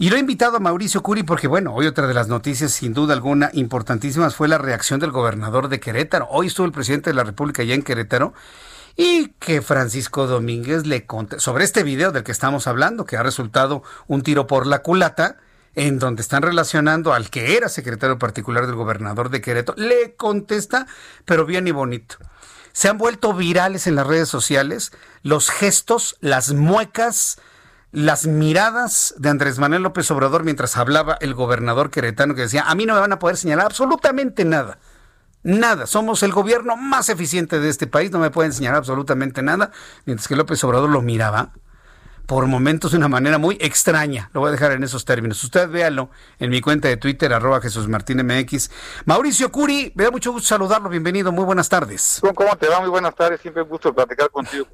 Y lo he invitado a Mauricio Curi porque, bueno, hoy otra de las noticias, sin duda alguna, importantísimas fue la reacción del gobernador de Querétaro. Hoy estuvo el presidente de la República ya en Querétaro y que Francisco Domínguez le conté sobre este video del que estamos hablando, que ha resultado un tiro por la culata, en donde están relacionando al que era secretario particular del gobernador de Querétaro, le contesta, pero bien y bonito. Se han vuelto virales en las redes sociales los gestos, las muecas, las miradas de Andrés Manuel López Obrador mientras hablaba el gobernador queretano que decía, a mí no me van a poder señalar absolutamente nada. Nada, somos el gobierno más eficiente de este país, no me pueden señalar absolutamente nada, mientras que López Obrador lo miraba por momentos de una manera muy extraña. Lo voy a dejar en esos términos. Usted véalo en mi cuenta de Twitter, arroba Jesús Martín MX. Mauricio Curi, me da mucho gusto saludarlo. Bienvenido, muy buenas tardes. ¿Cómo te va? Muy buenas tardes. Siempre un gusto platicar contigo.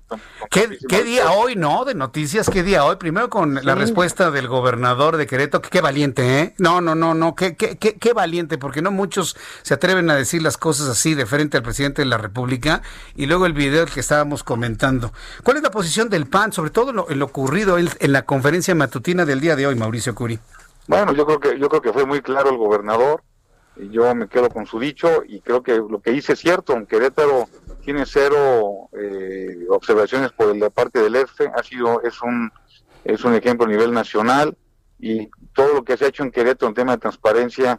¿Qué, día hoy, no? De noticias, ¿qué día hoy? Primero con la respuesta del gobernador de Querétaro. Qué, valiente, ¿eh? No, no, no, no. Qué, qué, qué, qué valiente, porque no muchos se atreven a decir las cosas así de frente al presidente de la República. Y luego el video que estábamos comentando. ¿Cuál es la posición del PAN, sobre todo en lo, en lo ocurrido en la conferencia matutina del día de hoy, Mauricio Curi? Bueno, yo creo que yo creo que fue muy claro el gobernador. Y yo me quedo con su dicho y creo que lo que hice es cierto. Aunque Querétaro tiene cero eh, observaciones por la parte del EFE, ha sido es un es un ejemplo a nivel nacional y todo lo que se ha hecho en Querétaro en tema de transparencia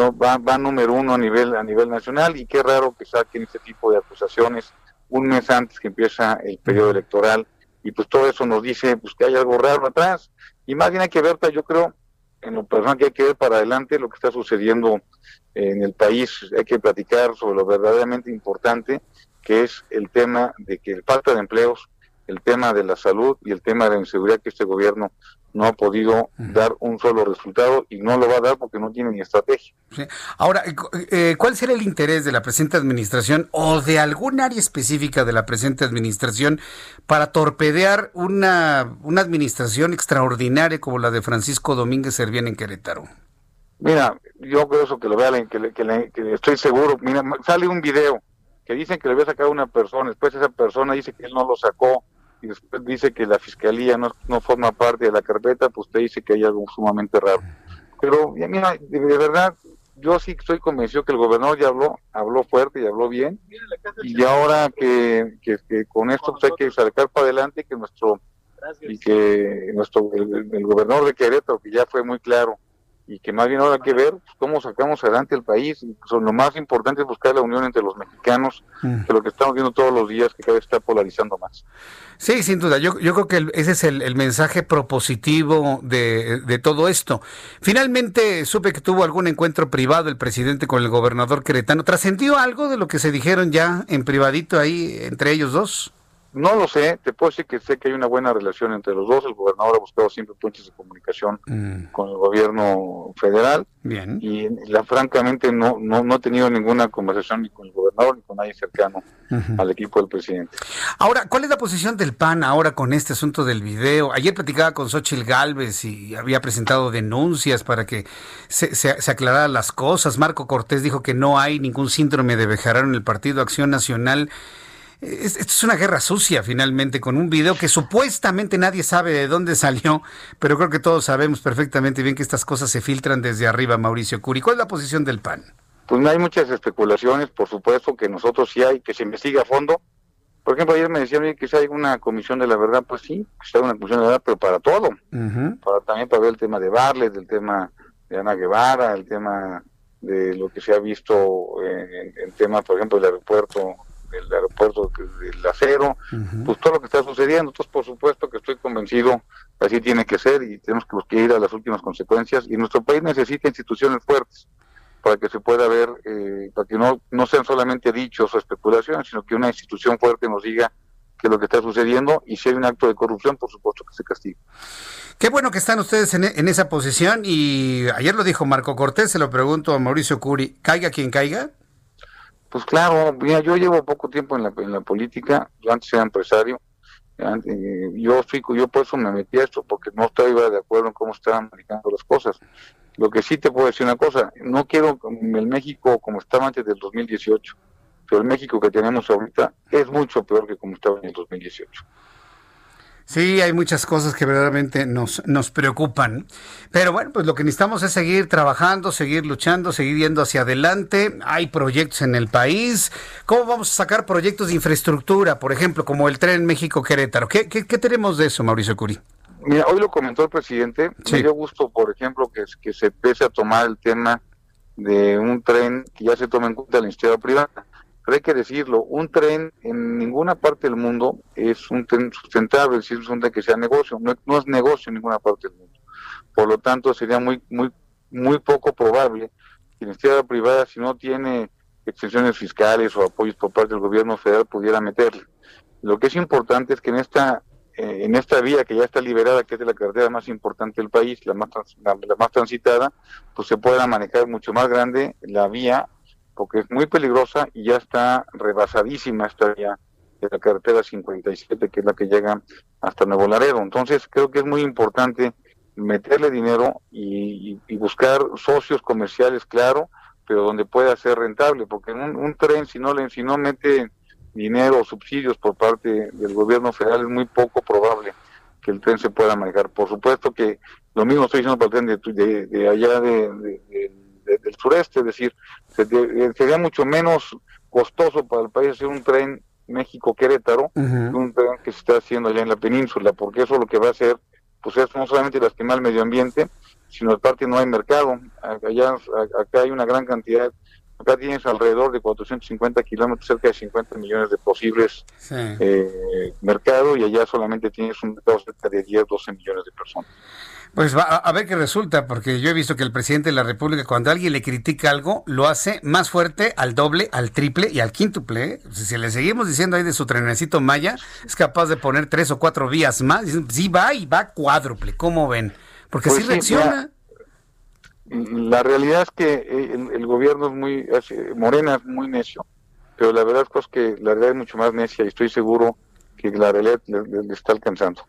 va, va número uno a nivel a nivel nacional y qué raro que saquen este tipo de acusaciones un mes antes que empieza el periodo electoral y pues todo eso nos dice pues que hay algo raro atrás. Y más bien hay que ver yo creo en lo personal que hay que ver para adelante lo que está sucediendo en el país. Hay que platicar sobre lo verdaderamente importante que es el tema de que el falta de empleos el tema de la salud y el tema de la inseguridad que este gobierno no ha podido dar un solo resultado y no lo va a dar porque no tiene ni estrategia. Ahora, eh, eh, ¿cuál será el interés de la presente administración o de algún área específica de la presente administración para torpedear una, una administración extraordinaria como la de Francisco Domínguez Servién en Querétaro? Mira, yo creo eso que lo vean, que, que, estoy seguro. Mira, sale un video que dicen que le había sacado una persona, después esa persona dice que él no lo sacó y después dice que la fiscalía no, no forma parte de la carpeta, pues te dice que hay algo sumamente raro. Pero mira, de, verdad, yo sí estoy convencido que el gobernador ya habló, habló fuerte y habló bien, y ahora que, que, con esto pues hay que sacar para adelante que nuestro y que nuestro el gobernador de Querétaro, que ya fue muy claro, y que más bien ahora hay que ver pues, cómo sacamos adelante el país. Y, pues, lo más importante es buscar la unión entre los mexicanos, mm. que lo que estamos viendo todos los días, que cada vez está polarizando más. Sí, sin duda. Yo, yo creo que ese es el, mensaje propositivo de, de, todo esto. Finalmente supe que tuvo algún encuentro privado el presidente con el gobernador queretano. ¿Trascendió algo de lo que se dijeron ya en privadito ahí entre ellos dos? No lo sé, te puedo decir que sé que hay una buena relación entre los dos. El gobernador ha buscado siempre puntos de comunicación mm. con el gobierno federal. Bien. Y la, francamente no, no, no he tenido ninguna conversación ni con el gobernador ni con nadie cercano al equipo del presidente. Ahora, ¿cuál es la posición del PAN ahora con este asunto del video? Ayer platicaba con Xochitl Galvez y había presentado denuncias para que se, se, aclararan las cosas. Marco Cortés dijo que no hay ningún síndrome de Bejarano en el Partido Acción Nacional. Esto es una guerra sucia finalmente con un video que supuestamente nadie sabe de dónde salió, pero creo que todos sabemos perfectamente bien que estas cosas se filtran desde arriba, Mauricio Curi. ¿Cuál es la posición del PAN? Pues no hay muchas especulaciones, por supuesto que nosotros sí hay, que se investigue a fondo. Por ejemplo, ayer me decían que si hay una comisión de la verdad, pues sí, que hay una comisión de la verdad, pero para todo. para También para ver el tema de Barles, el tema de Ana Guevara, el tema de lo que se ha visto en, en tema, por ejemplo, del aeropuerto del aeropuerto del acero, pues todo lo que está sucediendo. Entonces, por supuesto que estoy convencido, así tiene que ser y tenemos que ir a las últimas consecuencias. Y nuestro país necesita instituciones fuertes. para que se pueda ver, eh, para que no, no sean solamente dichos o especulaciones, sino que una institución fuerte nos diga qué es lo que está sucediendo y si hay un acto de corrupción, por supuesto que se castigue. Qué bueno que están ustedes en, en, esa posición y ayer lo dijo Marco Cortés, se lo pregunto a Mauricio Curi, ¿caiga quien caiga? Pues claro, mira, yo llevo poco tiempo en la, política, yo antes era empresario, yo fui, yo por eso me metí a esto, porque no estaba de acuerdo en cómo estaban manejando las cosas. Lo que sí te puedo decir una cosa, no quiero el México como estaba antes del 2018, pero el México que tenemos ahorita es mucho peor que como estaba en el 2018. Sí, hay muchas cosas que verdaderamente nos, nos preocupan. Pero bueno, pues lo que necesitamos es seguir trabajando, seguir luchando, seguir yendo hacia adelante. Hay proyectos en el país. ¿Cómo vamos a sacar proyectos de infraestructura, por ejemplo, como el tren México-Querétaro? ¿Qué, ¿Qué, qué, tenemos de eso, Mauricio Curi? Mira, hoy lo comentó el presidente. Sí. Me dio gusto, por ejemplo, que, que se empiece a tomar el tema de un tren que ya se tome en cuenta la iniciativa privada pero hay que decirlo, un tren en ninguna parte del mundo es un tren sustentable, es decir, es un tren que sea negocio, no, es negocio en ninguna parte del mundo. Por lo tanto, sería muy, muy, muy poco probable que la iniciativa privada, si no tiene extensiones fiscales o apoyos por parte del gobierno federal, pudiera meterle. Lo que es importante es que en esta eh, en esta vía que ya está liberada, que es de la carretera más importante del país, la más, la, la más transitada, pues se pueda manejar mucho más grande la vía porque es muy peligrosa y ya está rebasadísima esta vía de la carretera 57, que es la que llega hasta Nuevo Laredo. Entonces, creo que es muy importante meterle dinero y, buscar socios comerciales, claro, pero donde pueda ser rentable, porque un, un tren, si no, le, si no mete dinero o subsidios por parte del gobierno federal, es muy poco probable que el tren se pueda manejar. Por supuesto que lo mismo estoy diciendo para el tren de, de, de allá de, de sureste, es decir, sería mucho menos costoso para el país hacer un tren México-Querétaro uh -huh. un tren que se está haciendo allá en la península, porque eso lo que va a hacer, pues es no solamente lastimar el medio ambiente, sino aparte no hay mercado. Allá, acá hay una gran cantidad, acá tienes alrededor de 450 kilómetros, cerca de 50 millones de posibles sí. eh, mercado, y allá solamente tienes un mercado cerca de 10, 12 millones de personas. Pues va a ver qué resulta, porque yo he visto que el presidente de la República, cuando alguien le critica algo, lo hace más fuerte al doble, al triple y al quíntuple. Si le seguimos diciendo ahí de su trenecito Maya, es capaz de poner tres o cuatro vías más. Sí va y va cuádruple, ¿cómo ven? Porque pues sí reacciona. La, la, realidad es que el, el gobierno es muy, es, Morena es muy necio, pero la verdad es que la realidad es mucho más necia y estoy seguro que la realidad le, le, le está alcanzando.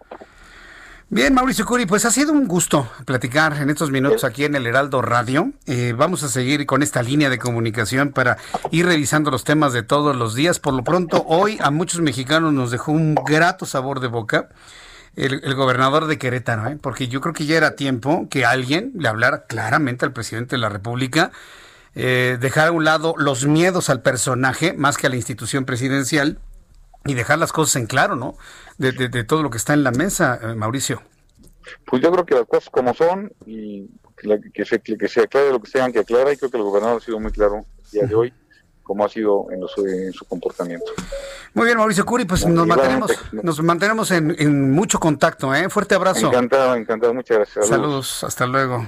Bien, Mauricio Curi, pues ha sido un gusto platicar en estos minutos aquí en el Heraldo Radio. Eh, vamos a seguir con esta línea de comunicación para ir revisando los temas de todos los días. Por lo pronto, hoy a muchos mexicanos nos dejó un grato sabor de boca el, el gobernador de Querétaro, ¿eh? porque yo creo que ya era tiempo que alguien le hablara claramente al presidente de la República, eh, dejar a un lado los miedos al personaje más que a la institución presidencial y dejar las cosas en claro, ¿no? De, de, de todo lo que está en la mesa, eh, Mauricio. Pues yo creo que las cosas como son y que, que, se, que se aclare lo que se tengan que aclarar y creo que el gobernador ha sido muy claro el día de hoy como ha sido en, los, en su comportamiento. Muy bien, Mauricio Curi, pues nos mantenemos, nos mantenemos en, en, mucho contacto, ¿eh? Fuerte abrazo. Encantado, encantado, muchas gracias. Saludos, Saludos hasta luego.